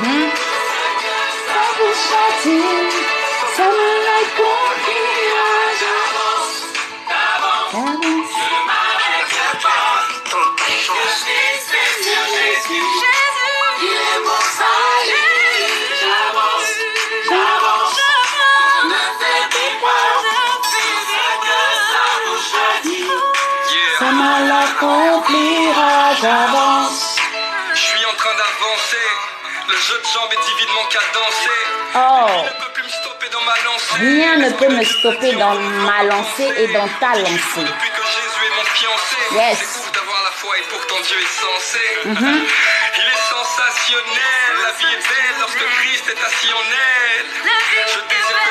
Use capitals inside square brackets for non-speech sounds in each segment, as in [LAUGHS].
Mhm. Ça vous chante, ça me l'accomplira. Avance. Yeah. Ça me l'accomplira, j'avance. Le jeu de jambes est divinement cadencé. Oh, Ne peut plus me stopper dans ma lancée. rien ne peut me stopper dans ma lancée et dans ta lancée. Depuis que Jésus est mon fiancé, Yes. c'est ouf d'avoir la foi et pourtant Dieu est censé. [LAUGHS] Il est sensationnel, la vie est belle lorsque Christ est assis en elle. Je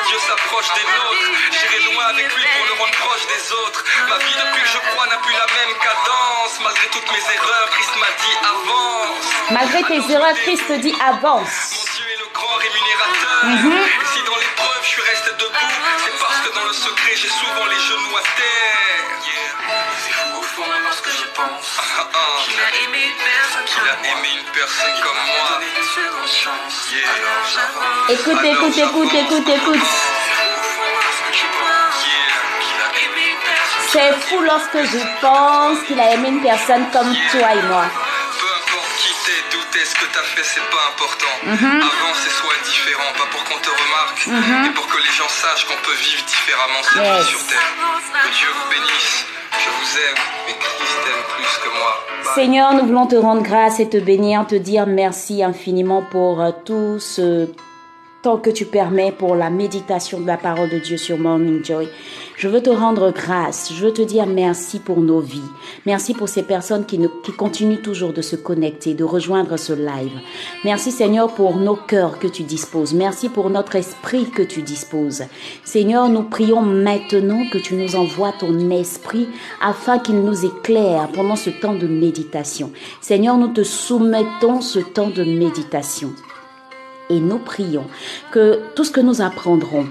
Dieu s'approche des nôtres. J'irai loin avec lui pour le rendre proche des autres. Ma vie depuis que je crois n'a plus la même cadence. Malgré toutes mes erreurs, Christ m'a dit avance. Malgré tes erreurs, Christ te dit avance. Mon Dieu est le grand rémunérateur. Et si dans l'épreuve je suis resté debout, c'est parce que dans le secret j'ai souvent les genoux à terre. C'est fou au fond lorsque je pense qu'il a aimé qu'il a aimé une personne comme moi. Yeah. Alors j'avance. Écoute, écoute, écoute, écoute, écoute. C'est fou lorsque je pense qu'il a aimé une personne comme toi et moi. Peu importe qui t'es, d'où t'es, ce que t'as fait, c'est pas important. Avance et sois différent, pas pour qu'on te remarque, mais pour que les gens sachent qu'on peut vivre différemment cette Yes. vie sur terre. Que Dieu vous bénisse. Je vous aime, mais Christ aime plus que moi. Seigneur, nous voulons te rendre grâce et te bénir, te dire merci infiniment pour euh, tout ce temps que tu permets pour la méditation de la parole de Dieu sur Morning Joy. Je veux te rendre grâce, je veux te dire merci pour nos vies. Merci pour ces personnes qui, ne- qui continuent toujours de se connecter, de rejoindre ce live. Merci Seigneur pour nos cœurs que tu disposes. Merci pour notre esprit que tu disposes. Seigneur, nous prions maintenant que tu nous envoies ton esprit afin qu'il nous éclaire pendant ce temps de méditation. Seigneur, nous te soumettons ce temps de méditation et nous prions que tout ce que nous apprendrons,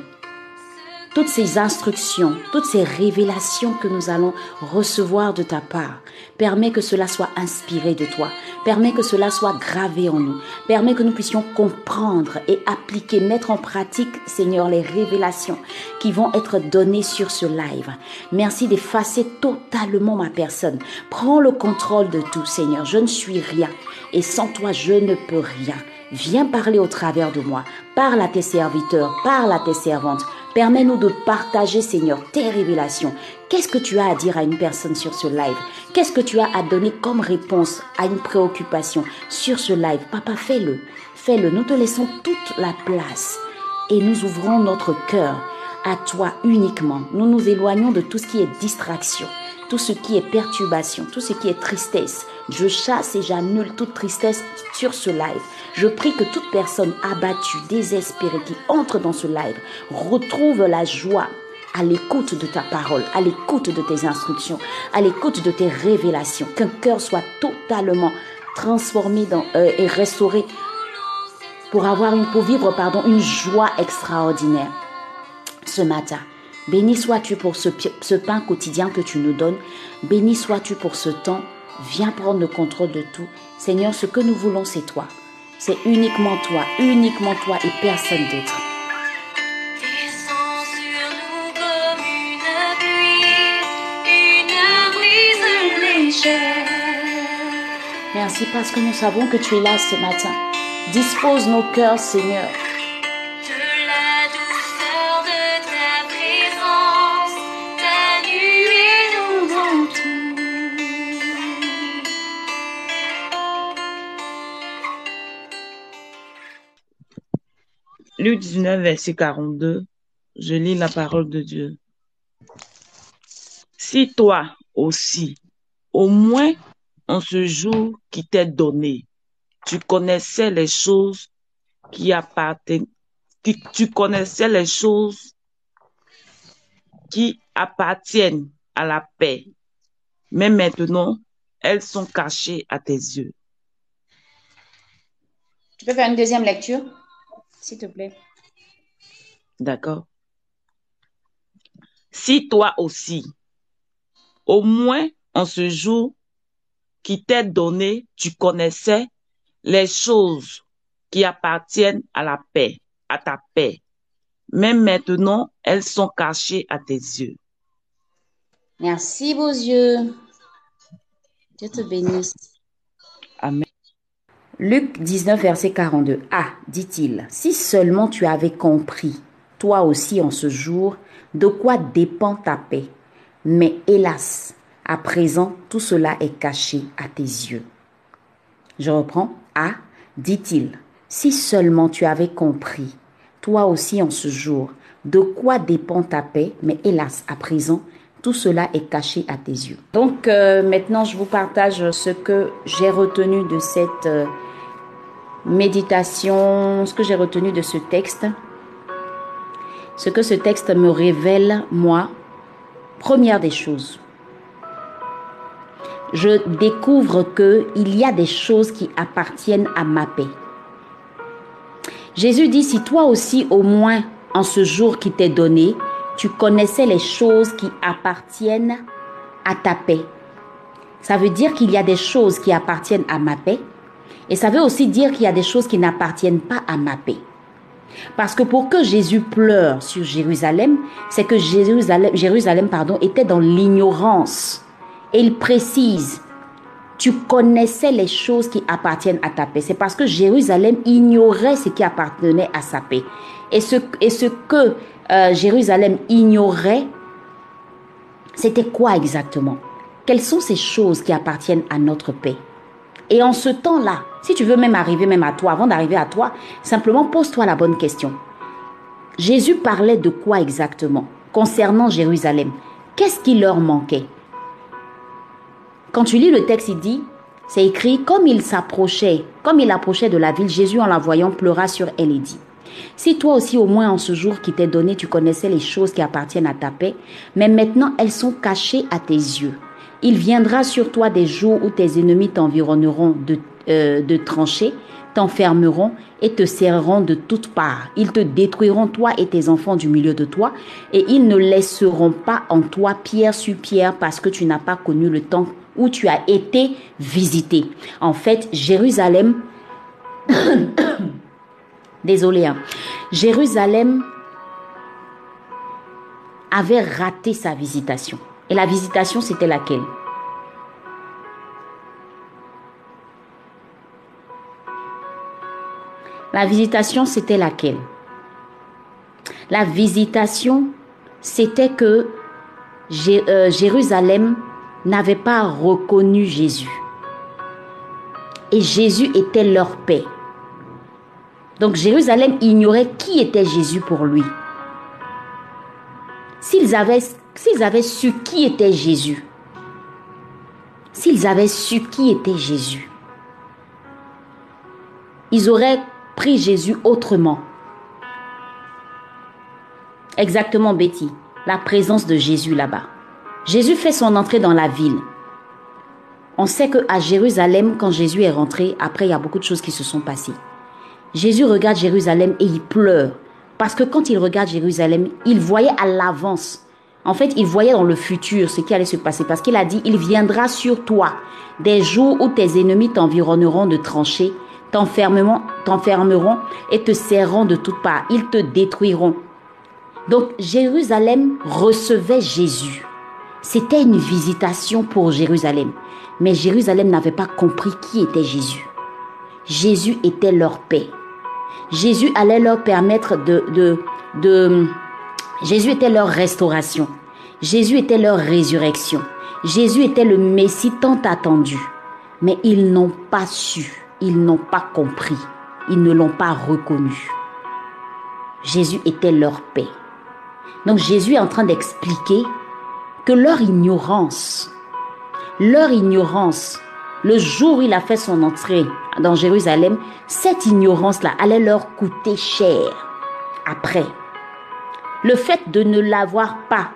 toutes ces instructions, toutes ces révélations que nous allons recevoir de ta part, permet que cela soit inspiré de toi, permet que cela soit gravé en nous, permet que nous puissions comprendre et appliquer, mettre en pratique, Seigneur, les révélations qui vont être données sur ce live. Merci d'effacer totalement ma personne. Prends le contrôle de tout, Seigneur. Je ne suis rien et sans toi, je ne peux rien. Viens parler au travers de moi. Parle à tes serviteurs, parle à tes servantes. Permets-nous de partager, Seigneur, tes révélations. Qu'est-ce que tu as à dire à une personne sur ce live? Qu'est-ce que tu as à donner comme réponse à une préoccupation sur ce live? Papa, fais-le. Fais-le. Nous te laissons toute la place et nous ouvrons notre cœur à toi uniquement. Nous nous éloignons de tout ce qui est distraction, tout ce qui est perturbation, tout ce qui est tristesse. Je chasse et j'annule toute tristesse sur ce live. Je prie que toute personne abattue, désespérée qui entre dans ce live retrouve la joie à l'écoute de ta parole, à l'écoute de tes instructions, à l'écoute de tes révélations. Qu'un cœur soit totalement transformé euh, et restauré pour avoir une, pour vivre, une joie extraordinaire ce matin. Béni sois-tu pour ce, pain quotidien que tu nous donnes. Béni sois-tu pour ce temps. Viens prendre le contrôle de tout. Seigneur, ce que nous voulons, c'est toi. C'est uniquement toi, uniquement toi et personne d'autre. Descends sur nous comme une pluie, une brise légère. Merci parce que nous savons que tu es là ce matin. Dispose nos cœurs, Seigneur. Luc 19, verset 42, je lis la parole de Dieu. Si toi aussi, au moins en ce jour qui t'est donné, tu connaissais les choses qui appartiennent, tu connaissais les choses qui appartiennent à la paix, mais maintenant, elles sont cachées à tes yeux. Tu peux faire une deuxième lecture, s'il te plaît. D'accord? Si toi aussi, au moins en ce jour qui t'est donné, tu connaissais les choses qui appartiennent à la paix, à ta paix. Mais maintenant, elles sont cachées à tes yeux. Merci, beaux yeux. Dieu te bénisse. Luc 19, verset 42. Ah, dit-il, si seulement tu avais compris, toi aussi en ce jour, de quoi dépend ta paix. Mais hélas, à présent, tout cela est caché à tes yeux. Je reprends. Ah, dit-il, si seulement tu avais compris, toi aussi en ce jour, de quoi dépend ta paix, mais hélas, à présent, tout cela est caché à tes yeux. Donc euh, maintenant, je vous partage ce que j'ai retenu de cette euh, méditation, ce que j'ai retenu de ce texte. Ce que ce texte me révèle, moi, première des choses. Je découvre que il y a des choses qui appartiennent à ma paix. Jésus dit, si toi aussi au moins en ce jour qui t'est donné, tu connaissais les choses qui appartiennent à ta paix. Ça veut dire qu'il y a des choses qui appartiennent à ma paix et ça veut aussi dire qu'il y a des choses qui n'appartiennent pas à ma paix. Parce que pour que Jésus pleure sur Jérusalem, c'est que Jérusalem, Jérusalem pardon, était dans l'ignorance. Et il précise, tu connaissais les choses qui appartiennent à ta paix. C'est parce que Jérusalem ignorait ce qui appartenait à sa paix. Et ce, que euh, Jérusalem ignorait, c'était quoi exactement? Quelles sont ces choses qui appartiennent à notre paix? Et en ce temps-là, si tu veux même arriver même à toi, avant d'arriver à toi, simplement pose-toi la bonne question. Jésus parlait de quoi exactement concernant Jérusalem? Qu'est-ce qui leur manquait? Quand tu lis le texte, il dit, c'est écrit, comme il s'approchait, comme il approchait de la ville, Jésus en la voyant pleura sur elle et dit, si toi aussi au moins en ce jour qui t'est donné, tu connaissais les choses qui appartiennent à ta paix, mais maintenant elles sont cachées à tes yeux. Il viendra sur toi des jours où tes ennemis t'environneront de, euh, de tranchées, t'enfermeront et te serreront de toutes parts. Ils te détruiront, toi et tes enfants du milieu de toi, et ils ne laisseront pas en toi pierre sur pierre parce que tu n'as pas connu le temps où tu as été visité. En fait, Jérusalem [COUGHS] Désolé. Hein. Jérusalem avait raté sa visitation. Et la visitation, c'était laquelle? La visitation, c'était laquelle? La visitation, c'était que euh, Jérusalem n'avait pas reconnu Jésus. Et Jésus était leur paix. Donc Jérusalem ignorait qui était Jésus pour lui. S'ils avaient, s'ils avaient su qui était Jésus, s'ils avaient su qui était Jésus, ils auraient pris Jésus autrement. Exactement, Betty, la présence de Jésus là-bas. Jésus fait son entrée dans la ville. On sait que à Jérusalem, quand Jésus est rentré, après il y a beaucoup de choses qui se sont passées. Jésus regarde Jérusalem et il pleure. Parce que quand il regarde Jérusalem, il voyait à l'avance. En fait, il voyait dans le futur ce qui allait se passer. Parce qu'il a dit, il viendra sur toi des jours où tes ennemis t'environneront de tranchées, t'enfermeront, et te serreront de toutes parts. Ils te détruiront. Donc Jérusalem recevait Jésus. C'était une visitation pour Jérusalem. Mais Jérusalem n'avait pas compris qui était Jésus. Jésus était leur paix. Jésus allait leur permettre de, de, de... Jésus était leur restauration. Jésus était leur résurrection. Jésus était le Messie tant attendu. Mais ils n'ont pas su, ils n'ont pas compris, ils ne l'ont pas reconnu. Jésus était leur paix. Donc Jésus est en train d'expliquer que leur ignorance, leur ignorance, le jour où il a fait son entrée dans Jérusalem, cette ignorance-là allait leur coûter cher après. Le fait de ne l'avoir pas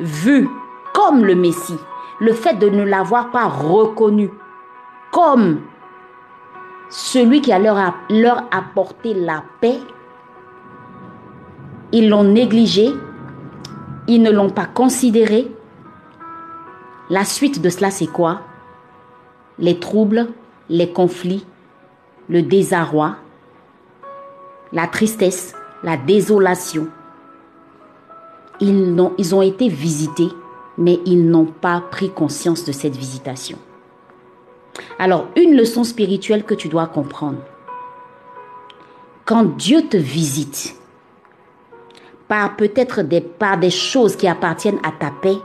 vu comme le Messie, le fait de ne l'avoir pas reconnu comme celui qui allait leur, apporter la paix, ils l'ont négligé, ils ne l'ont pas considéré. La suite de cela, c'est quoi? Les troubles, les conflits, le désarroi, la tristesse, la désolation. Ils, n'ont- ils ont été visités, mais ils n'ont pas pris conscience de cette visitation. Alors, une leçon spirituelle que tu dois comprendre. Quand Dieu te visite, par peut-être des, par des choses qui appartiennent à ta paix,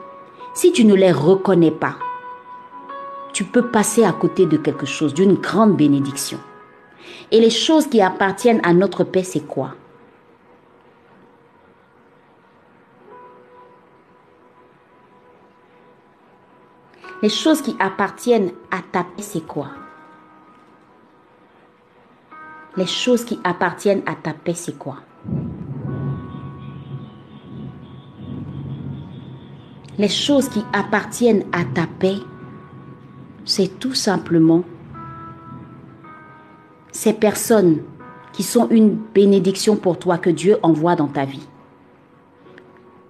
si tu ne les reconnais pas, tu peux passer à côté de quelque chose, d'une grande bénédiction. Et les choses qui appartiennent à notre paix, c'est quoi? Les choses qui appartiennent à ta paix, c'est quoi? Les choses qui appartiennent à ta paix, c'est quoi? Les choses qui appartiennent à ta paix, c'est tout simplement ces personnes qui sont une bénédiction pour toi que Dieu envoie dans ta vie.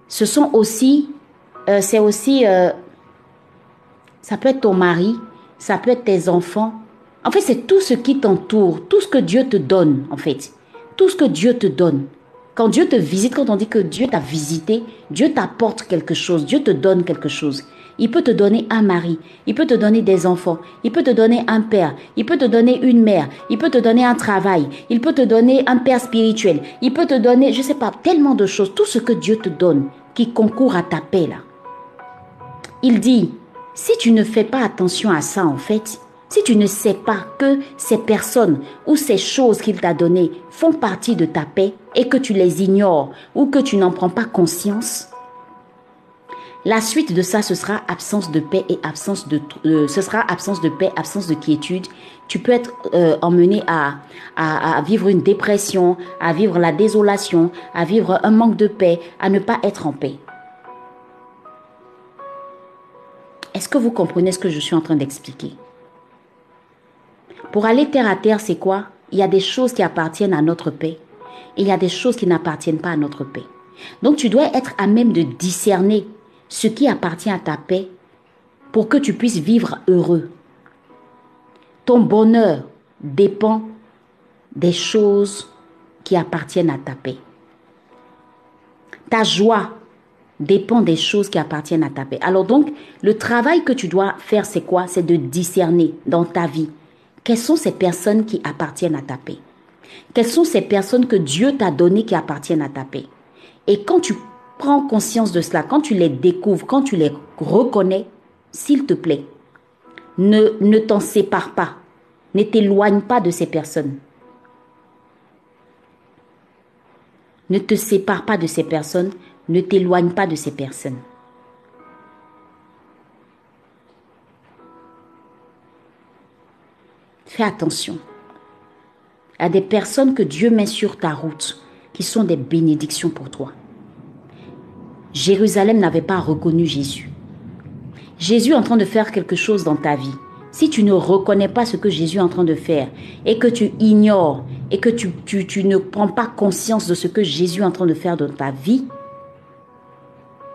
Ce sont aussi, euh, euh, ça peut être ton mari, ça peut être tes enfants. En fait, c'est tout ce qui t'entoure, tout ce que Dieu te donne, en fait. Tout ce que Dieu te donne. Quand Dieu te visite, quand on dit que Dieu t'a visité, Dieu t'apporte quelque chose, Dieu te donne quelque chose. Il peut te donner un mari, il peut te donner des enfants, il peut te donner un père, il peut te donner une mère, il peut te donner un travail, il peut te donner un père spirituel, il peut te donner, je sais pas, tellement de choses, tout ce que Dieu te donne qui concourt à ta paix là. Il dit, si tu ne fais pas attention à ça en fait, si tu ne sais pas que ces personnes ou ces choses qu'il t'a données font partie de ta paix et que tu les ignores ou que tu n'en prends pas conscience, la suite de ça, ce sera absence de paix et absence de, euh, ce sera absence de paix, absence de quiétude. Tu peux être euh, emmené à, à, à vivre une dépression, à vivre la désolation, à vivre un manque de paix, à ne pas être en paix. Est-ce que vous comprenez ce que je suis en train d'expliquer? Pour aller terre à terre, c'est quoi? Il y a des choses qui appartiennent à notre paix et il y a des choses qui n'appartiennent pas à notre paix. Donc tu dois être à même de discerner ce qui appartient à ta paix pour que tu puisses vivre heureux. Ton bonheur dépend des choses qui appartiennent à ta paix. Ta joie dépend des choses qui appartiennent à ta paix. Alors donc, le travail que tu dois faire, c'est quoi? C'est de discerner dans ta vie quelles sont ces personnes qui appartiennent à ta paix? Quelles sont ces personnes que Dieu t'a données qui appartiennent à ta paix? Et quand tu prends conscience de cela, quand tu les découvres, quand tu les reconnais, s'il te plaît, ne, ne t'en sépare pas. Ne t'éloigne pas de ces personnes. Ne te sépare pas de ces personnes. Ne t'éloigne pas de ces personnes. Fais attention à des personnes que Dieu met sur ta route qui sont des bénédictions pour toi. Jérusalem n'avait pas reconnu Jésus. Jésus est en train de faire quelque chose dans ta vie. Si tu ne reconnais pas ce que Jésus est en train de faire et que tu ignores et que tu, tu, tu ne prends pas conscience de ce que Jésus est en train de faire dans ta vie,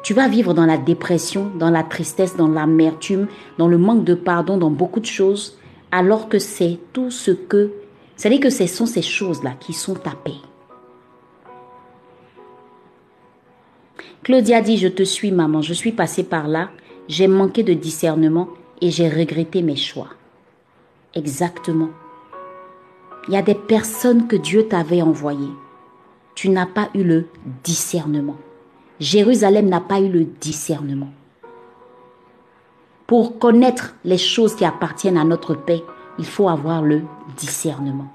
tu vas vivre dans la dépression, dans la tristesse, dans l'amertume, dans le manque de pardon, dans beaucoup de choses, alors que c'est tout ce que... C'est-à-dire que ce sont ces choses-là qui sont ta paix. Claudia dit, je te suis maman, je suis passée par là, j'ai manqué de discernement et j'ai regretté mes choix. Exactement. Il y a des personnes que Dieu t'avait envoyées. Tu n'as pas eu le discernement. Jérusalem n'a pas eu le discernement. Pour connaître les choses qui appartiennent à notre paix, il faut avoir le discernement.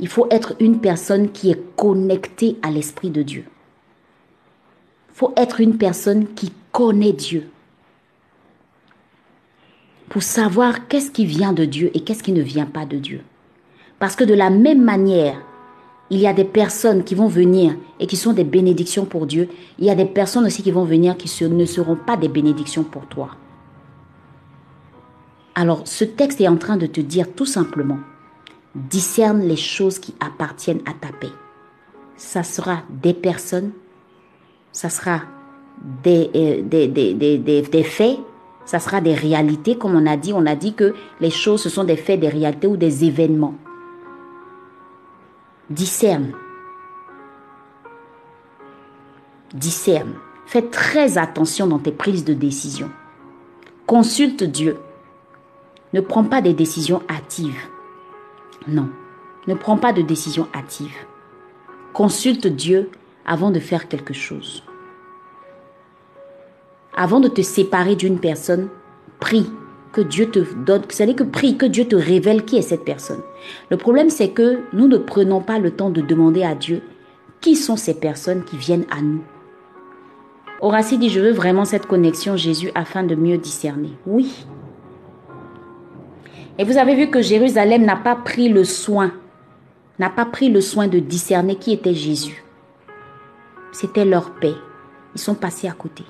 Il faut être une personne qui est connectée à l'Esprit de Dieu. Il faut être une personne qui connaît Dieu. Pour savoir qu'est-ce qui vient de Dieu et qu'est-ce qui ne vient pas de Dieu. Parce que de la même manière, il y a des personnes qui vont venir et qui sont des bénédictions pour Dieu. Il y a des personnes aussi qui vont venir qui ne seront pas des bénédictions pour toi. Alors, ce texte est en train de te dire tout simplement, discerne les choses qui appartiennent à ta paix. Ça sera des personnes, ça sera des, euh, des, des, des, faits, ça sera des réalités, comme on a dit. On a dit que les choses, ce sont des faits, des réalités ou des événements. Discerne. Discerne. Fais très attention dans tes prises de décision. Consulte Dieu. Ne prends pas des décisions hâtives. Non, ne prends pas de décisions hâtives. Consulte Dieu avant de faire quelque chose. Avant de te séparer d'une personne, prie que Dieu te donne, c'est-à-dire que prie que Dieu te révèle qui est cette personne. Le problème, c'est que nous ne prenons pas le temps de demander à Dieu qui sont ces personnes qui viennent à nous. Horacie dit, je veux vraiment cette connexion Jésus afin de mieux discerner. Oui. Et vous avez vu que Jérusalem n'a pas pris le soin, n'a pas pris le soin de discerner qui était Jésus. C'était leur paix. Ils sont passés à côté.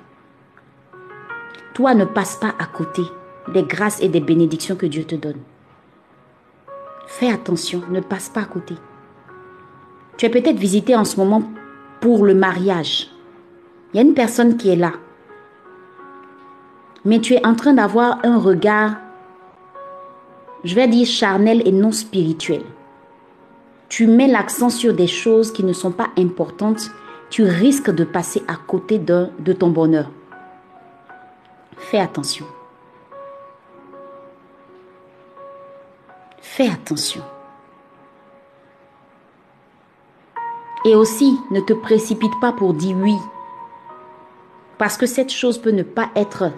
Toi, ne passe pas à côté des grâces et des bénédictions que Dieu te donne. Fais attention, ne passe pas à côté. Tu es peut-être visité en ce moment pour le mariage. Il y a une personne qui est là. Mais tu es en train d'avoir un regard, je vais dire charnel et non spirituel. Tu mets l'accent sur des choses qui ne sont pas importantes. Tu risques de passer à côté de, de ton bonheur. Fais attention. Fais attention. Et aussi, ne te précipite pas pour dire oui. Parce que cette chose peut ne pas être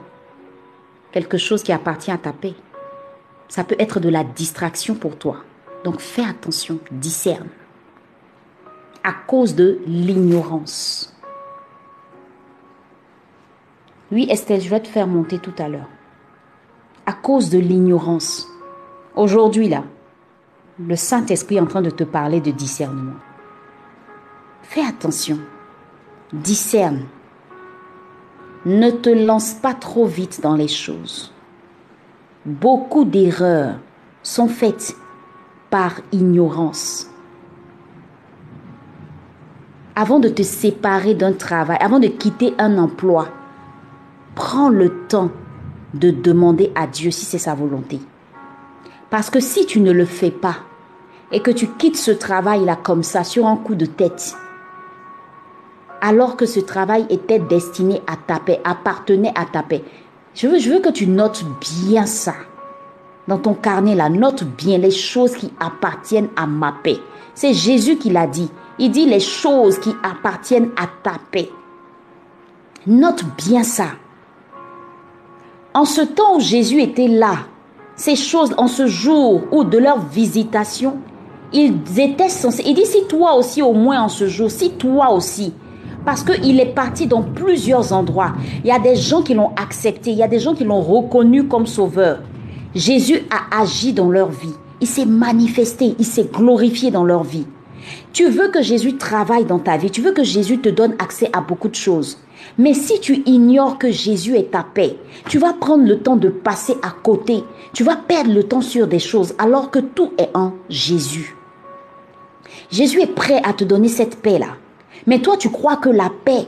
quelque chose qui appartient à ta paix. Ça peut être de la distraction pour toi. Donc fais attention, discerne. À cause de l'ignorance. Oui, Estelle, je vais te faire monter tout à l'heure. À cause de l'ignorance. Aujourd'hui, là, le Saint-Esprit est en train de te parler de discernement. Fais attention. Discerne. Ne te lance pas trop vite dans les choses. Beaucoup d'erreurs sont faites par ignorance. Avant de te séparer d'un travail, avant de quitter un emploi, prends le temps de demander à Dieu si c'est sa volonté. Parce que si tu ne le fais pas et que tu quittes ce travail-là comme ça sur un coup de tête, alors que ce travail était destiné à ta paix, appartenait à ta paix, je veux, que tu notes bien ça. Dans ton carnet, là, note bien les choses qui appartiennent à ma paix. C'est Jésus qui l'a dit. Il dit les choses qui appartiennent à ta paix. Note bien ça. En ce temps où Jésus était là, ces choses, en ce jour ou de leur visitation, ils étaient censés. Il dit si toi aussi, au moins en ce jour, si toi aussi, parce qu'il est parti dans plusieurs endroits. Il y a des gens qui l'ont accepté, il y a des gens qui l'ont reconnu comme sauveur. Jésus a agi dans leur vie. Il s'est manifesté, il s'est glorifié dans leur vie. Tu veux que Jésus travaille dans ta vie, tu veux que Jésus te donne accès à beaucoup de choses. Mais si tu ignores que Jésus est ta paix, tu vas prendre le temps de passer à côté. Tu vas perdre le temps sur des choses alors que tout est en Jésus. Jésus est prêt à te donner cette paix-là. Mais toi, tu crois que la paix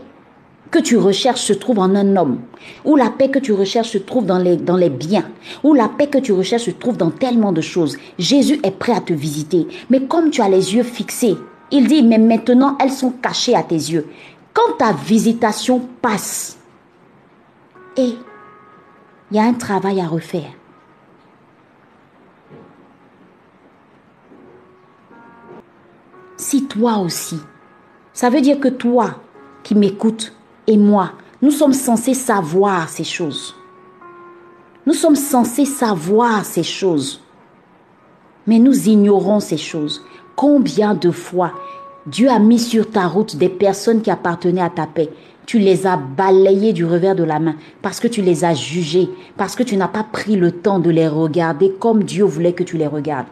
que tu recherches se trouve en un homme, ou la paix que tu recherches se trouve dans les, biens, ou la paix que tu recherches se trouve dans tellement de choses. Jésus est prêt à te visiter. Mais comme tu as les yeux fixés, il dit, mais maintenant elles sont cachées à tes yeux. Quand ta visitation passe, et il y a un travail à refaire. Si toi aussi, ça veut dire que toi qui m'écoutes et moi, nous sommes censés savoir ces choses. Nous sommes censés savoir ces choses. Mais nous ignorons ces choses. Combien de fois Dieu a mis sur ta route des personnes qui appartenaient à ta paix. Tu les as balayées du revers de la main parce que tu les as jugées, parce que tu n'as pas pris le temps de les regarder comme Dieu voulait que tu les regardes.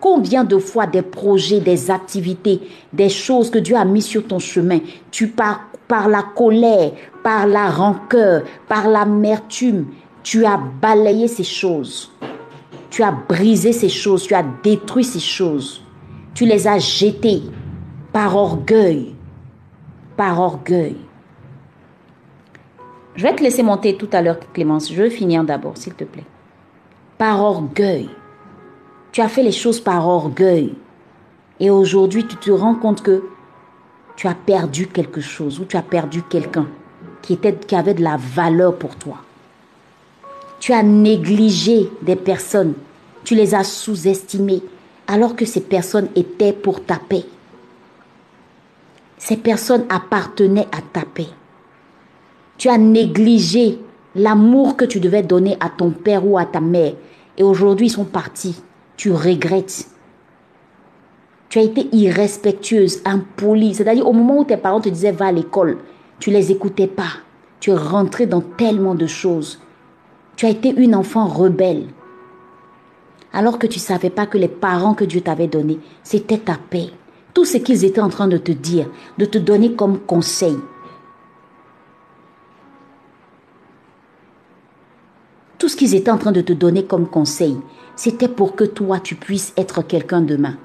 Combien de fois des projets, des activités, des choses que Dieu a mis sur ton chemin, tu pars par la colère, par la rancœur, par l'amertume, tu as balayé ces choses. Tu as brisé ces choses, tu as détruit ces choses. Tu les as jetées par orgueil. Par orgueil. Je vais te laisser monter tout à l'heure, Clémence. Je veux finir d'abord, s'il te plaît. Par orgueil. Tu as fait les choses par orgueil. Et aujourd'hui, tu te rends compte que tu as perdu quelque chose ou tu as perdu quelqu'un qui, avait de la valeur pour toi. Tu as négligé des personnes, tu les as sous-estimées alors que ces personnes étaient pour ta paix. Ces personnes appartenaient à ta paix. Tu as négligé l'amour que tu devais donner à ton père ou à ta mère. Et aujourd'hui, ils sont partis. Tu regrettes. Tu as été irrespectueuse, impolie. C'est-à-dire, au moment où tes parents te disaient va à l'école, tu les écoutais pas. Tu es rentrée dans tellement de choses. Tu as été une enfant rebelle. Alors que tu ne savais pas que les parents que Dieu t'avait donnés, c'était ta paix. Tout ce qu'ils étaient en train de te dire, de te donner comme conseil, Tout ce qu'ils étaient en train de te donner comme conseil, c'était pour que toi, tu puisses être quelqu'un demain.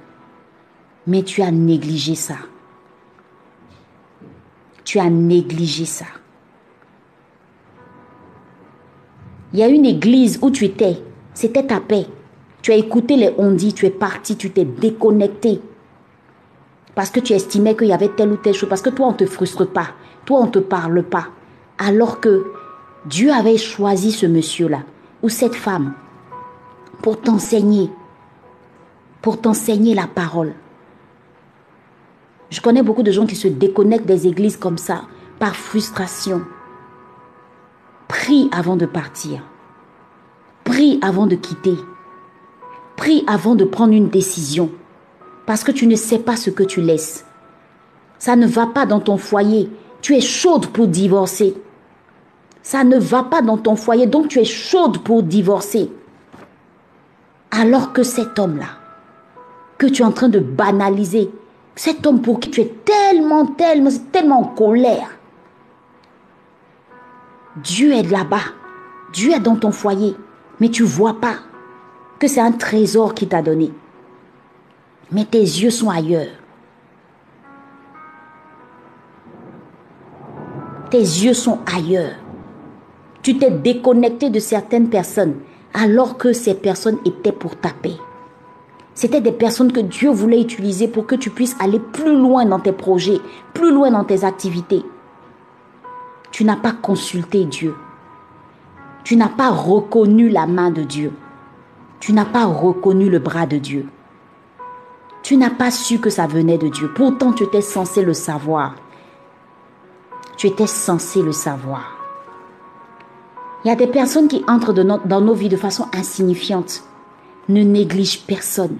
Mais tu as négligé ça. Tu as négligé ça. Il y a une église où tu étais, c'était ta paix. Tu as écouté les ondits, tu es parti, tu t'es déconnecté. Parce que tu estimais qu'il y avait telle ou telle chose. Parce que toi, on ne te frustre pas. Toi, on ne te parle pas. Alors que Dieu avait choisi ce monsieur-là ou cette femme pour t'enseigner, pour t'enseigner la parole. Je connais beaucoup de gens qui se déconnectent des églises comme ça, par frustration. Prie avant de partir. Prie avant de quitter. Prie avant de prendre une décision. Parce que tu ne sais pas ce que tu laisses. Ça ne va pas dans ton foyer. Tu es chaude pour divorcer. Ça ne va pas dans ton foyer, donc tu es chaude pour divorcer. Alors que cet homme-là, que tu es en train de banaliser, cet homme pour qui tu es tellement, tellement, tellement en colère, Dieu est là-bas, Dieu est dans ton foyer, mais tu vois pas que c'est un trésor qu'il t'a donné. Mais tes yeux sont ailleurs. Tes yeux sont ailleurs. Tu t'es déconnecté de certaines personnes alors que ces personnes étaient pour ta paix. C'était des personnes que Dieu voulait utiliser pour que tu puisses aller plus loin dans tes projets, plus loin dans tes activités. Tu n'as pas consulté Dieu. Tu n'as pas reconnu la main de Dieu. Tu n'as pas reconnu le bras de Dieu. Tu n'as pas su que ça venait de Dieu. Pourtant, tu étais censé le savoir. Tu étais censé le savoir. Il y a des personnes qui entrent dans nos vies de façon insignifiante. Ne néglige personne.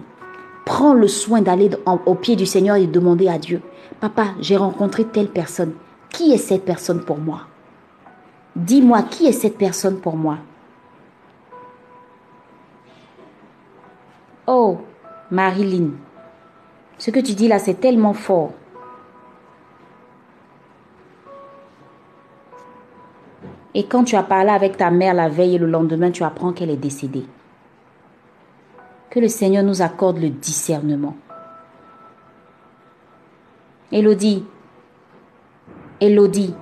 Prends le soin d'aller au pied du Seigneur et de demander à Dieu, Papa, j'ai rencontré telle personne. Qui est cette personne pour moi? Dis-moi, qui est cette personne pour moi Oh, Marilyn, ce que tu dis là, c'est tellement fort. Et quand tu as parlé avec ta mère la veille et le lendemain, tu apprends qu'elle est décédée. Que le Seigneur nous accorde le discernement. Elodie, Elodie,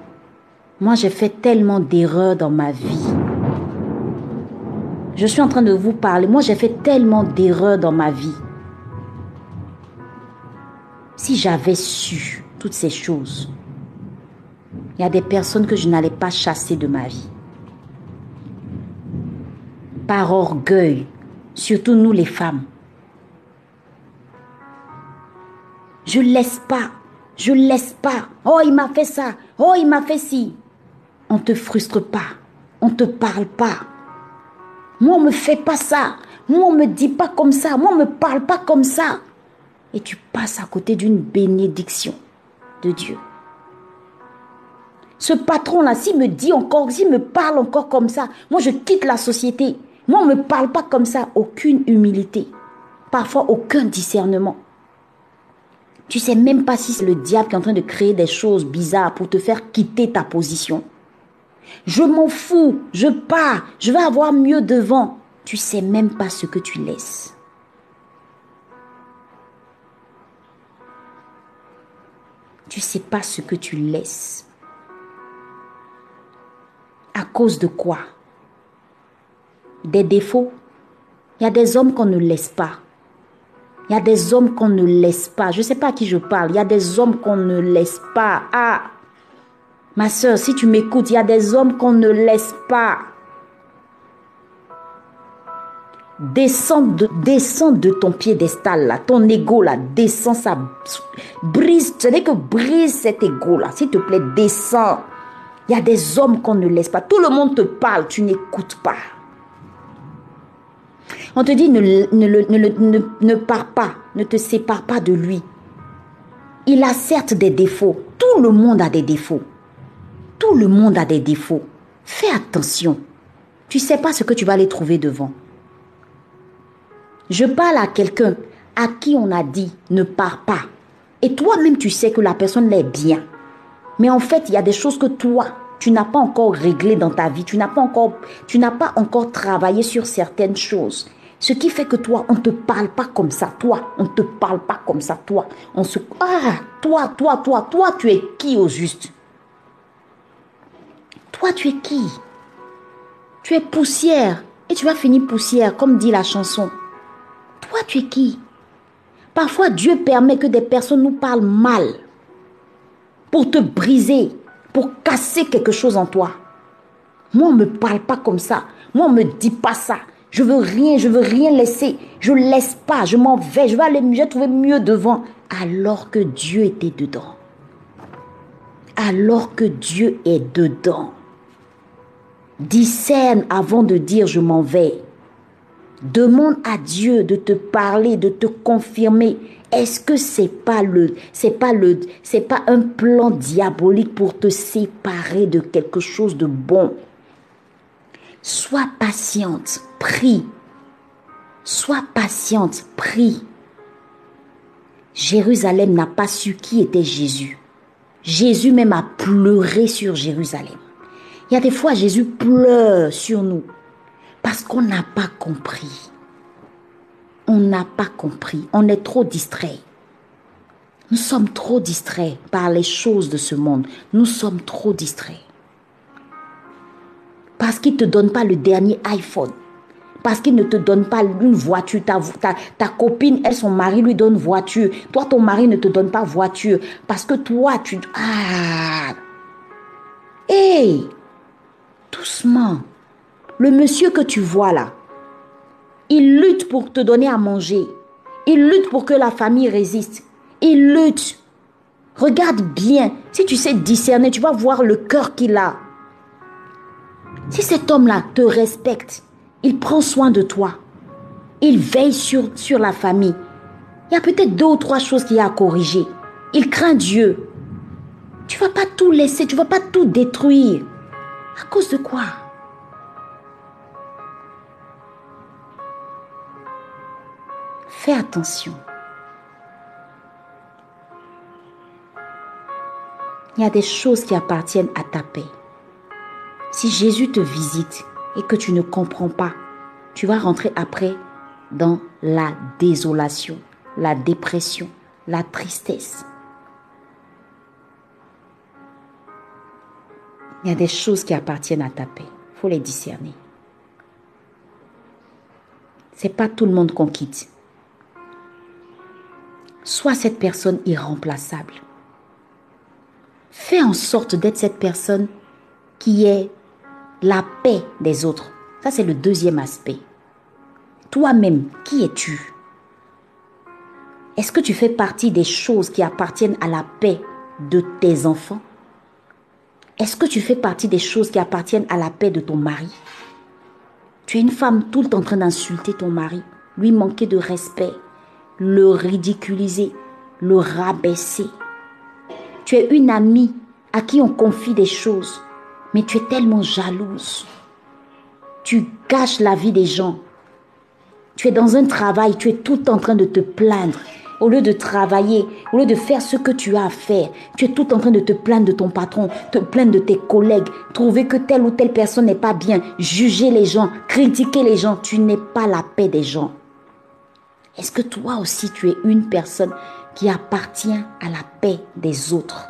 moi j'ai fait tellement d'erreurs dans ma vie. Je suis en train de vous parler. Moi j'ai fait tellement d'erreurs dans ma vie. Si j'avais su toutes ces choses, il y a des personnes que je n'allais pas chasser de ma vie. Par orgueil, surtout nous les femmes. Je laisse pas, je laisse pas. Oh, il m'a fait ça. Oh, il m'a fait ci. On te frustre pas. On te parle pas. Moi, on me fait pas ça. Moi, on me dit pas comme ça. Moi, on me parle pas comme ça. Et tu passes à côté d'une bénédiction de Dieu. Ce patron-là, s'il me dit encore, s'il me parle encore comme ça, moi je quitte la société. Moi, on ne me parle pas comme ça. Aucune humilité. Parfois, aucun discernement. Tu sais même pas si c'est le diable qui est en train de créer des choses bizarres pour te faire quitter ta position. Je m'en fous, je pars, je vais avoir mieux devant. Tu sais même pas ce que tu laisses. Tu sais pas ce que tu laisses. À cause de quoi? Des défauts. Il y a des hommes qu'on ne laisse pas. Il y a des hommes qu'on ne laisse pas. Je ne sais pas à qui je parle. Il y a des hommes qu'on ne laisse pas. Ah, ma soeur, si tu m'écoutes, il y a des hommes qu'on ne laisse pas. Descends de, ton piédestal là, ton ego là, descends ça, brise, ce n'est que brise cet ego là, s'il te plaît, descends. Il y a des hommes qu'on ne laisse pas. Tout le monde te parle, tu n'écoutes pas. On te dit ne, ne, ne, ne, pars pas, ne te sépare pas de lui. Il a certes des défauts. Tout le monde a des défauts. Tout le monde a des défauts. Fais attention. Tu ne sais pas ce que tu vas aller trouver devant. Je parle à quelqu'un à qui on a dit ne pars pas. Et toi-même, tu sais que la personne l'est bien. Mais en fait, il y a des choses que toi, tu n'as pas encore réglées dans ta vie. Tu n'as pas encore, tu n'as pas encore travaillé sur certaines choses. Ce qui fait que toi, on ne te parle pas comme ça, toi. On ne te parle pas comme ça, toi. On se... Ah, toi, toi, toi, toi, tu es qui au juste? Toi, tu es qui? Tu es poussière. Et tu vas finir poussière, comme dit la chanson. Toi, tu es qui? Parfois, Dieu permet que des personnes nous parlent mal pour te briser, pour casser quelque chose en toi. Moi, on ne me parle pas comme ça. Moi, on ne me dit pas ça. Je veux rien, je veux rien laisser. Je laisse pas, je m'en vais, je vais aller, vais trouver mieux devant. Alors que Dieu était dedans. Alors que Dieu est dedans. Discerne avant de dire je m'en vais. Demande à Dieu de te parler, de te confirmer. Est-ce que c'est pas le, c'est pas le, c'est pas un plan diabolique pour te séparer de quelque chose de bon? Sois patiente, prie. Sois patiente, prie. Jérusalem n'a pas su qui était Jésus. Jésus même a pleuré sur Jérusalem. Il y a des fois, Jésus pleure sur nous parce qu'on n'a pas compris. On n'a pas compris. On est trop distrait. Nous sommes trop distraits par les choses de ce monde. Nous sommes trop distraits. Parce qu'il ne te donne pas le dernier iPhone. Parce qu'il ne te donne pas une voiture. Ta, ta, copine, elle, son mari lui donne voiture. Toi, ton mari ne te donne pas voiture. Parce que toi, tu... Ah Hé Doucement. Le monsieur que tu vois là, il lutte pour te donner à manger. Il lutte pour que la famille résiste. Il lutte. Regarde bien. Si tu sais discerner, tu vas voir le cœur qu'il a. Si cet homme-là te respecte, il prend soin de toi, il veille sur, la famille, il y a peut-être deux ou trois choses qu'il y a à corriger. Il craint Dieu. Tu vas pas tout laisser, tu vas pas tout détruire. À cause de quoi? Fais attention. Il y a des choses qui appartiennent à ta paix. Si Jésus te visite et que tu ne comprends pas, tu vas rentrer après dans la désolation, la dépression, la tristesse. Il y a des choses qui appartiennent à ta paix. Il faut les discerner. C'est pas tout le monde qu'on quitte. Sois cette personne irremplaçable. Fais en sorte d'être cette personne qui est la paix des autres. Ça, c'est le deuxième aspect. Toi-même, qui es-tu? Est-ce que tu fais partie des choses qui appartiennent à la paix de tes enfants? Est-ce que tu fais partie des choses qui appartiennent à la paix de ton mari? Tu es une femme tout le temps en train d'insulter ton mari, lui manquer de respect, le ridiculiser, le rabaisser. Tu es une amie à qui on confie des choses mais tu es tellement jalouse. Tu gâches la vie des gens. Tu es dans un travail, tu es tout en train de te plaindre. Au lieu de travailler, au lieu de faire ce que tu as à faire, tu es tout en train de te plaindre de ton patron, te plaindre de tes collègues, trouver que telle ou telle personne n'est pas bien, juger les gens, critiquer les gens. Tu n'es pas la paix des gens. Est-ce que toi aussi tu es une personne qui appartient à la paix des autres?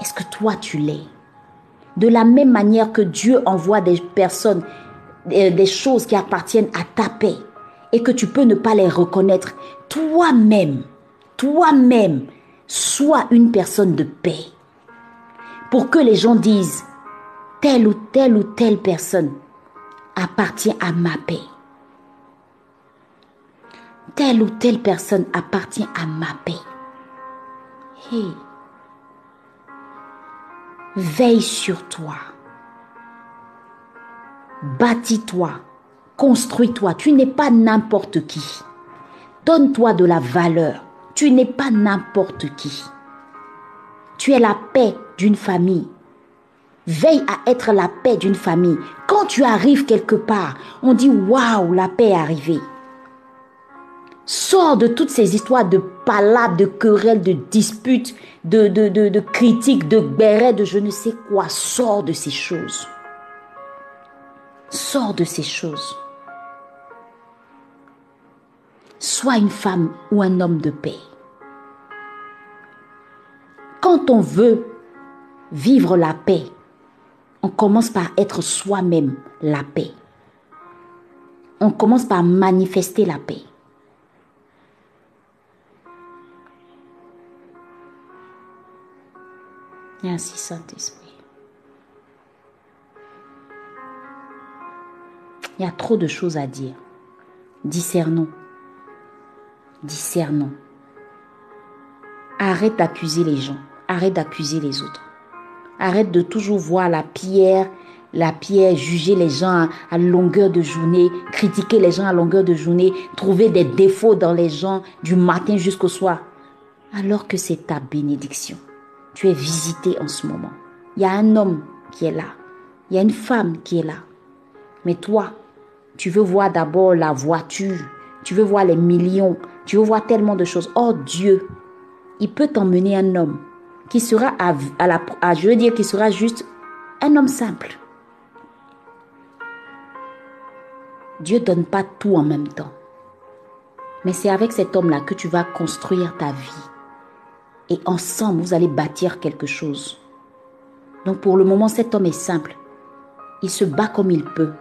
Est-ce que toi tu l'es? De la même manière que Dieu envoie des personnes, des choses qui appartiennent à ta paix, et que tu peux ne pas les reconnaître, toi-même, toi-même, sois une personne de paix. Pour que les gens disent, telle ou telle ou telle personne appartient à ma paix. Telle ou telle personne appartient à ma paix. Veille sur toi. Bâtis-toi. Construis-toi. Tu n'es pas n'importe qui. Donne-toi de la valeur. Tu n'es pas n'importe qui. Tu es la paix d'une famille. Veille à être la paix d'une famille. Quand tu arrives quelque part, on dit waouh, la paix est arrivée. Sors de toutes ces histoires de de querelles, de disputes, de, de, de, de critiques, de bérets, de je ne sais quoi. Sors de ces choses. Sors de ces choses. Sois une femme ou un homme de paix. Quand on veut vivre la paix, on commence par être soi-même la paix. On commence par manifester la paix. Merci Saint-Esprit. Il y a trop de choses à dire. Discernons. Discernons. Arrête d'accuser les gens. Arrête d'accuser les autres. Arrête de toujours voir la pierre, la pierre, juger les gens à, longueur de journée, critiquer les gens à longueur de journée, trouver des défauts dans les gens du matin jusqu'au soir. Alors que c'est ta bénédiction. Tu es visité en ce moment. Il y a un homme qui est là. Il y a une femme qui est là. Mais toi, tu veux voir d'abord la voiture. Tu veux voir les millions. Tu veux voir tellement de choses. Oh Dieu, il peut t'emmener un homme qui sera à, la, je veux dire, qui sera juste un homme simple. Dieu donne pas tout en même temps. Mais c'est avec cet homme-là que tu vas construire ta vie. Et ensemble, vous allez bâtir quelque chose. Donc pour le moment, cet homme est simple. Il se bat comme il peut.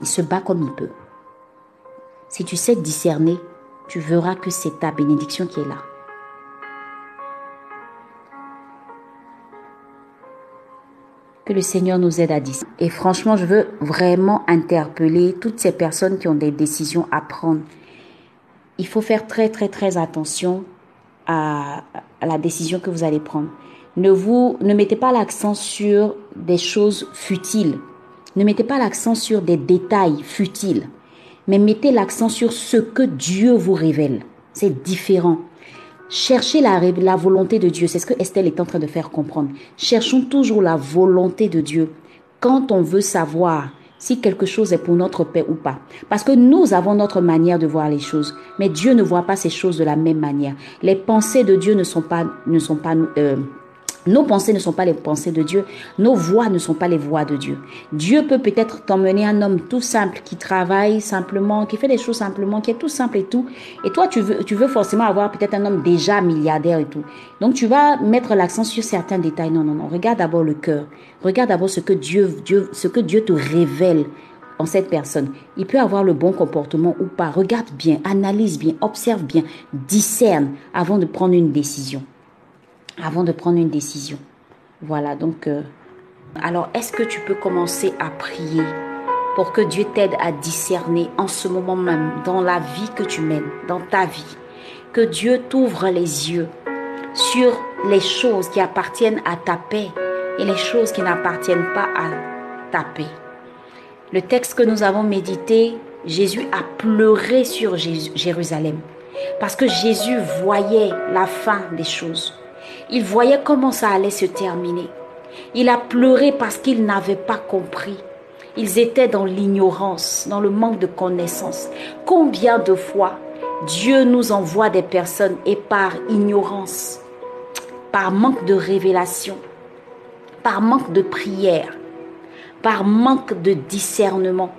Il se bat comme il peut. Si tu sais discerner, tu verras que c'est ta bénédiction qui est là. Que le Seigneur nous aide à dire. Et franchement, je veux vraiment interpeller toutes ces personnes qui ont des décisions à prendre. Il faut faire très très très attention à, la décision que vous allez prendre. Ne vous ne mettez pas l'accent sur des choses futiles. Ne mettez pas l'accent sur des détails futiles, mais mettez l'accent sur ce que Dieu vous révèle. C'est différent. Cherchez la, la volonté de Dieu. C'est ce que Estelle est en train de faire comprendre. Cherchons toujours la volonté de Dieu. Quand on veut savoir si quelque chose est pour notre paix ou pas. Parce que nous avons notre manière de voir les choses, mais Dieu ne voit pas ces choses de la même manière. Les pensées de Dieu ne sont pas, ne sont pas euh, nos pensées ne sont pas les pensées de Dieu. Nos voix ne sont pas les voix de Dieu. Dieu peut peut-être t'emmener un homme tout simple qui travaille simplement, qui fait les choses simplement, qui est tout simple et tout. Et toi, tu veux, tu veux forcément avoir peut-être un homme déjà milliardaire et tout. Donc, tu vas mettre l'accent sur certains détails. Non, non, non. Regarde d'abord le cœur. Regarde d'abord ce que Dieu, Dieu, ce que Dieu te révèle en cette personne. Il peut avoir le bon comportement ou pas. Regarde bien, analyse bien, observe bien, discerne avant de prendre une décision avant de prendre une décision. Voilà, donc, euh, alors est-ce que tu peux commencer à prier pour que Dieu t'aide à discerner en ce moment même, dans la vie que tu mènes, dans ta vie, que Dieu t'ouvre les yeux sur les choses qui appartiennent à ta paix et les choses qui n'appartiennent pas à ta paix? Le texte que nous avons médité, Jésus a pleuré sur Jérusalem parce que Jésus voyait la fin des choses. Il voyait comment ça allait se terminer. Il a pleuré parce qu'il n'avait pas compris. Ils étaient dans l'ignorance, dans le manque de connaissance. Combien de fois Dieu nous envoie des personnes et par ignorance, par manque de révélation, par manque de prière, par manque de discernement,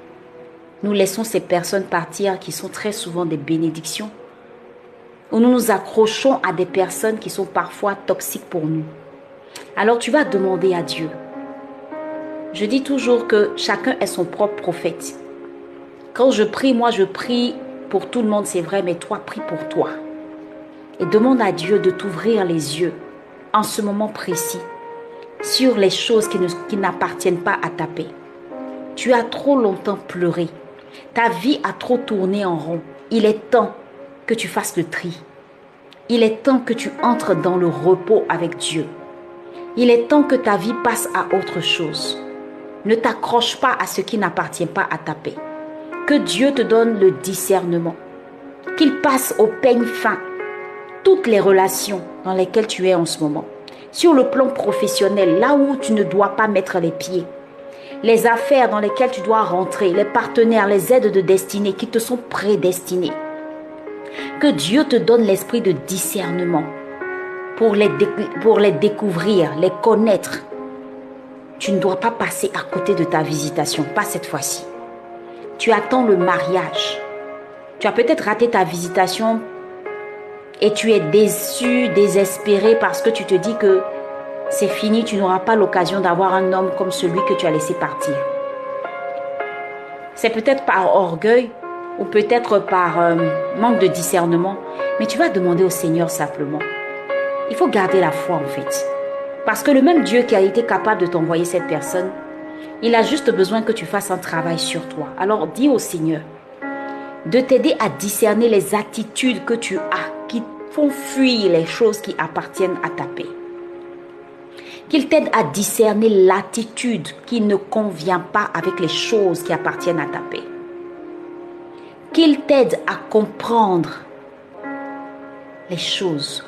nous laissons ces personnes partir qui sont très souvent des bénédictions où nous nous accrochons à des personnes qui sont parfois toxiques pour nous. Alors tu vas demander à Dieu. Je dis toujours que chacun est son propre prophète. Quand je prie, moi je prie pour tout le monde, c'est vrai, mais toi, prie pour toi. Et demande à Dieu de t'ouvrir les yeux en ce moment précis sur les choses qui, ne- qui n'appartiennent pas à ta paix. Tu as trop longtemps pleuré. Ta vie a trop tourné en rond. Il est temps que tu fasses le tri. Il est temps que tu entres dans le repos avec Dieu. Il est temps que ta vie passe à autre chose. Ne t'accroche pas à ce qui n'appartient pas à ta paix. Que Dieu te donne le discernement. Qu'il passe au peigne fin toutes les relations dans lesquelles tu es en ce moment. Sur le plan professionnel, là où tu ne dois pas mettre les pieds. Les affaires dans lesquelles tu dois rentrer, les partenaires, les aides de destinée qui te sont prédestinés. Que Dieu te donne l'esprit de discernement pour les, pour les découvrir, les connaître. Tu ne dois pas passer à côté de ta visitation, pas cette fois-ci. Tu attends le mariage. Tu as peut-être raté ta visitation et tu es déçu, désespéré parce que tu te dis que c'est fini, tu n'auras pas l'occasion d'avoir un homme comme celui que tu as laissé partir. C'est peut-être par orgueil ou peut-être par euh, manque de discernement, mais tu vas demander au Seigneur simplement. Il faut garder la foi en fait. Parce que le même Dieu qui a été capable de t'envoyer cette personne, il a juste besoin que tu fasses un travail sur toi. Alors dis au Seigneur de t'aider à discerner les attitudes que tu as qui font fuir les choses qui appartiennent à ta paix. Qu'il t'aide à discerner l'attitude qui ne convient pas avec les choses qui appartiennent à ta paix. Qu'il t'aide à comprendre les choses.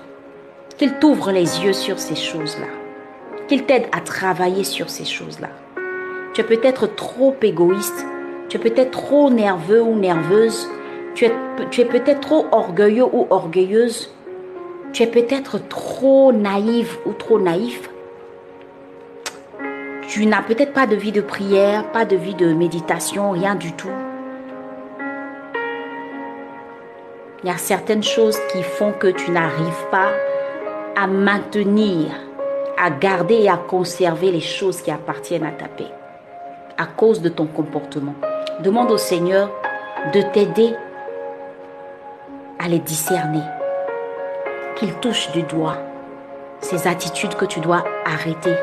Qu'il t'ouvre les yeux sur ces choses-là. Qu'il t'aide à travailler sur ces choses-là. Tu es peut-être trop égoïste. Tu es peut-être trop nerveux ou nerveuse. Tu es, peut-être trop orgueilleux ou orgueilleuse. Tu es peut-être trop naïve ou trop naïf. Tu n'as peut-être pas de vie de prière, pas de vie de méditation, rien du tout. Il y a certaines choses qui font que tu n'arrives pas à maintenir, à garder et à conserver les choses qui appartiennent à ta paix à cause de ton comportement. Demande au Seigneur de t'aider à les discerner, qu'il touche du doigt ces attitudes que tu dois arrêter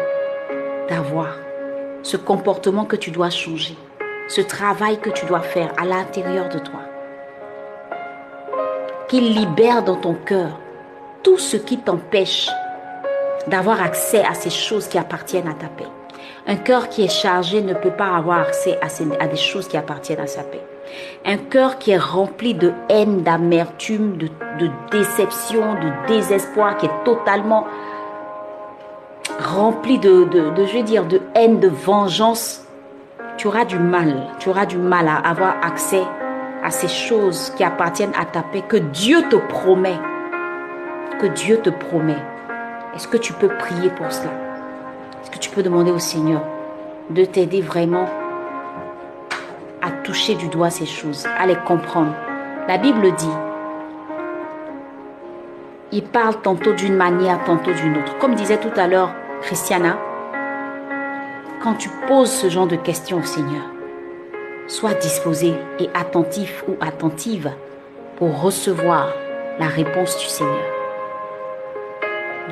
d'avoir, ce comportement que tu dois changer, ce travail que tu dois faire à l'intérieur de toi. Qu'il libère dans ton cœur tout ce qui t'empêche d'avoir accès à ces choses qui appartiennent à ta paix. Un cœur qui est chargé ne peut pas avoir accès à, des choses qui appartiennent à sa paix. Un cœur qui est rempli de haine, d'amertume, de, déception, de désespoir, qui est totalement rempli de, de, de, je veux dire, de haine, de vengeance, tu auras du mal, tu auras du mal à avoir accès à ces choses qui appartiennent à ta paix que Dieu te promet. Que Dieu te promet. Est-ce que tu peux prier pour cela? Est-ce que tu peux demander au Seigneur de t'aider vraiment à toucher du doigt ces choses, à les comprendre? La Bible dit, il parle tantôt d'une manière, tantôt d'une autre. Comme disait tout à l'heure Christiana, quand tu poses ce genre de questions au Seigneur, sois disposé et attentif ou attentive pour recevoir la réponse du Seigneur.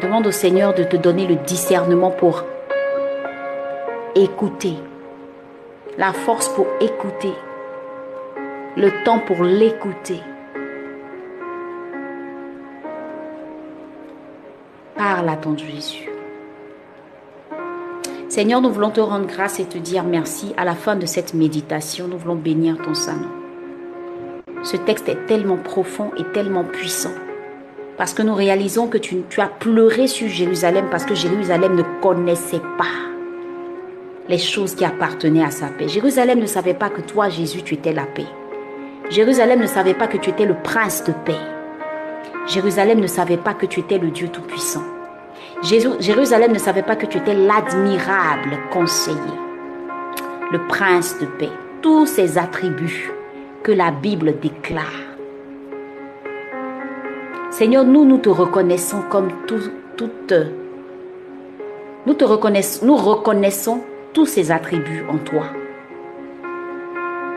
Demande au Seigneur de te donner le discernement pour écouter, la force pour écouter, le temps pour l'écouter. Parle à ton Jésus. Seigneur, nous voulons te rendre grâce et te dire merci. À la fin de cette méditation, nous voulons bénir ton Saint-Nom. Ce texte est tellement profond et tellement puissant. Parce que nous réalisons que tu, tu as pleuré sur Jérusalem parce que Jérusalem ne connaissait pas les choses qui appartenaient à sa paix. Jérusalem ne savait pas que toi, Jésus, tu étais la paix. Jérusalem ne savait pas que tu étais le prince de paix. Jérusalem ne savait pas que tu étais le Dieu Tout-Puissant. Jérusalem ne savait pas que tu étais l'admirable conseiller, le prince de paix. Tous ces attributs que la Bible déclare. Seigneur, nous, nous te reconnaissons comme tout, toute... Nous te reconnaissons, nous reconnaissons tous ces attributs en toi.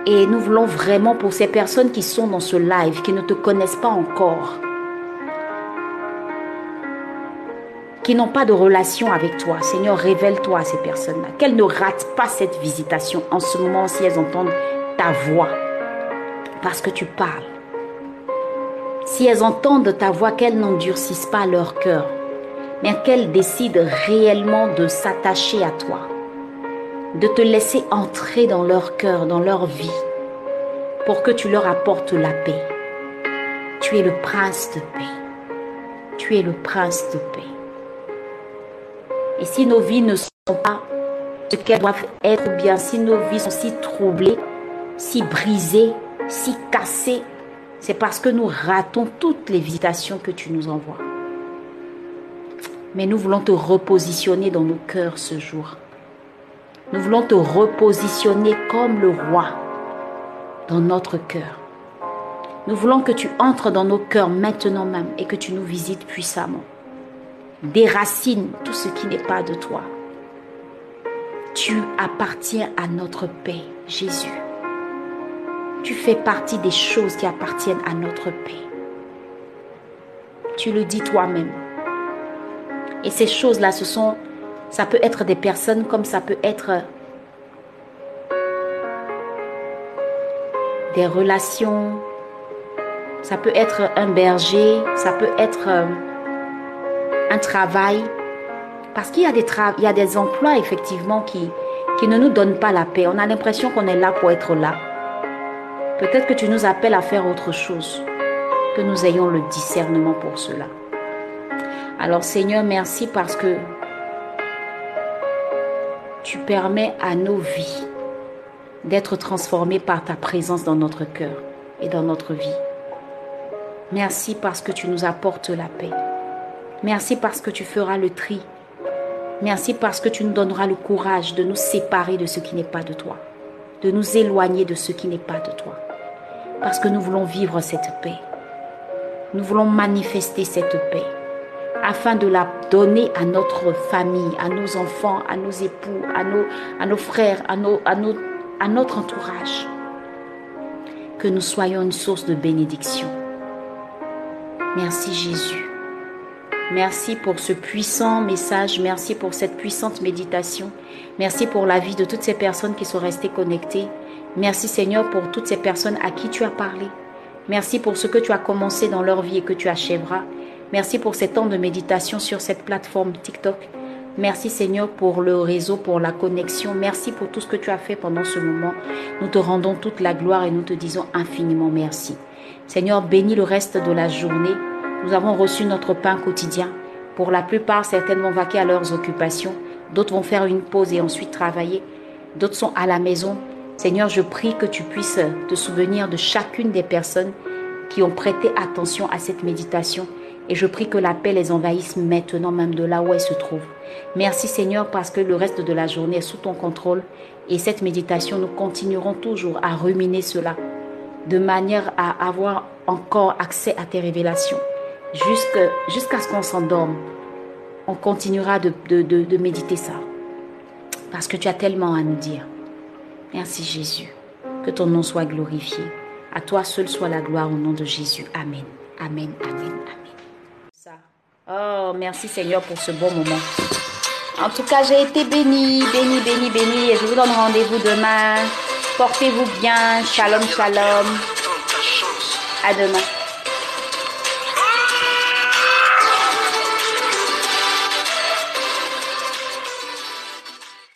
Et nous voulons vraiment pour ces personnes qui sont dans ce live, qui ne te connaissent pas encore, qui n'ont pas de relation avec toi, Seigneur, révèle-toi à ces personnes-là. Qu'elles ne ratent pas cette visitation en ce moment si elles entendent ta voix, parce que tu parles. Si elles entendent ta voix, qu'elles n'endurcissent pas leur cœur, mais qu'elles décident réellement de s'attacher à toi, de te laisser entrer dans leur cœur, dans leur vie, pour que tu leur apportes la paix. Tu es le prince de paix. Tu es le prince de paix. Et si nos vies ne sont pas ce qu'elles doivent être, bien si nos vies sont si troublées, si brisées, si cassées, c'est parce que nous ratons toutes les visitations que tu nous envoies. Mais nous voulons te repositionner dans nos cœurs ce jour. Nous voulons te repositionner comme le roi dans notre cœur. Nous voulons que tu entres dans nos cœurs maintenant même et que tu nous visites puissamment. Déracine tout ce qui n'est pas de toi. Tu appartiens à notre paix, Jésus. Tu fais partie des choses qui appartiennent à notre paix. Tu le dis toi-même. Et ces choses-là, ce sont, ça peut être des personnes comme ça peut être des relations, ça peut être un berger, ça peut être euh, un travail. Parce qu'il y, a des il y a des emplois effectivement qui, qui ne nous donnent pas la paix. On a l'impression qu'on est là pour être là. Peut-être que tu nous appelles à faire autre chose. Que nous ayons le discernement pour cela. Alors Seigneur, merci parce que tu permets à nos vies d'être transformées par ta présence dans notre cœur et dans notre vie. Merci parce que tu nous apportes la paix. Merci parce que tu feras le tri. Merci parce que tu nous donneras le courage de nous séparer de ce qui n'est pas de toi, de nous éloigner de ce qui n'est pas de toi. Parce que nous voulons vivre cette paix. Nous voulons manifester cette paix afin de la donner à notre famille, à nos enfants, à nos époux, à nos, frères, à notre entourage. Que nous soyons une source de bénédiction. Merci Jésus. Merci pour ce puissant message. Merci pour cette puissante méditation. Merci pour la vie de toutes ces personnes qui sont restées connectées. Merci Seigneur pour toutes ces personnes à qui tu as parlé. Merci pour ce que tu as commencé dans leur vie et que tu achèveras. Merci pour ces temps de méditation sur cette plateforme TikTok. Merci Seigneur pour le réseau, pour la connexion. Merci pour tout ce que tu as fait pendant ce moment. Nous te rendons toute la gloire et nous te disons infiniment merci. Seigneur, bénis le reste de la journée. Nous avons reçu notre pain quotidien. Pour la plupart, certaines vont vaquer à leurs occupations. D'autres vont faire une pause et ensuite travailler. D'autres sont à la maison. Seigneur, je prie que tu puisses te souvenir de chacune des personnes qui ont prêté attention à cette méditation et je prie que la paix les envahisse maintenant même de là où elles se trouvent. Merci Seigneur parce que le reste de la journée est sous ton contrôle et cette méditation, nous continuerons toujours à ruminer cela de manière à avoir encore accès à tes révélations jusqu'à ce qu'on s'endorme. On continuera de, de, de méditer ça parce que tu as tellement à nous dire. Merci Jésus. Que ton nom soit glorifié. À toi seul soit la gloire au nom de Jésus. Amen. Amen. Amen. Amen. Oh, merci Seigneur pour ce bon moment. En tout cas, j'ai été bénie, bénie, bénie, bénie. Et je vous donne rendez-vous demain. Portez-vous bien. Shalom, shalom. À demain.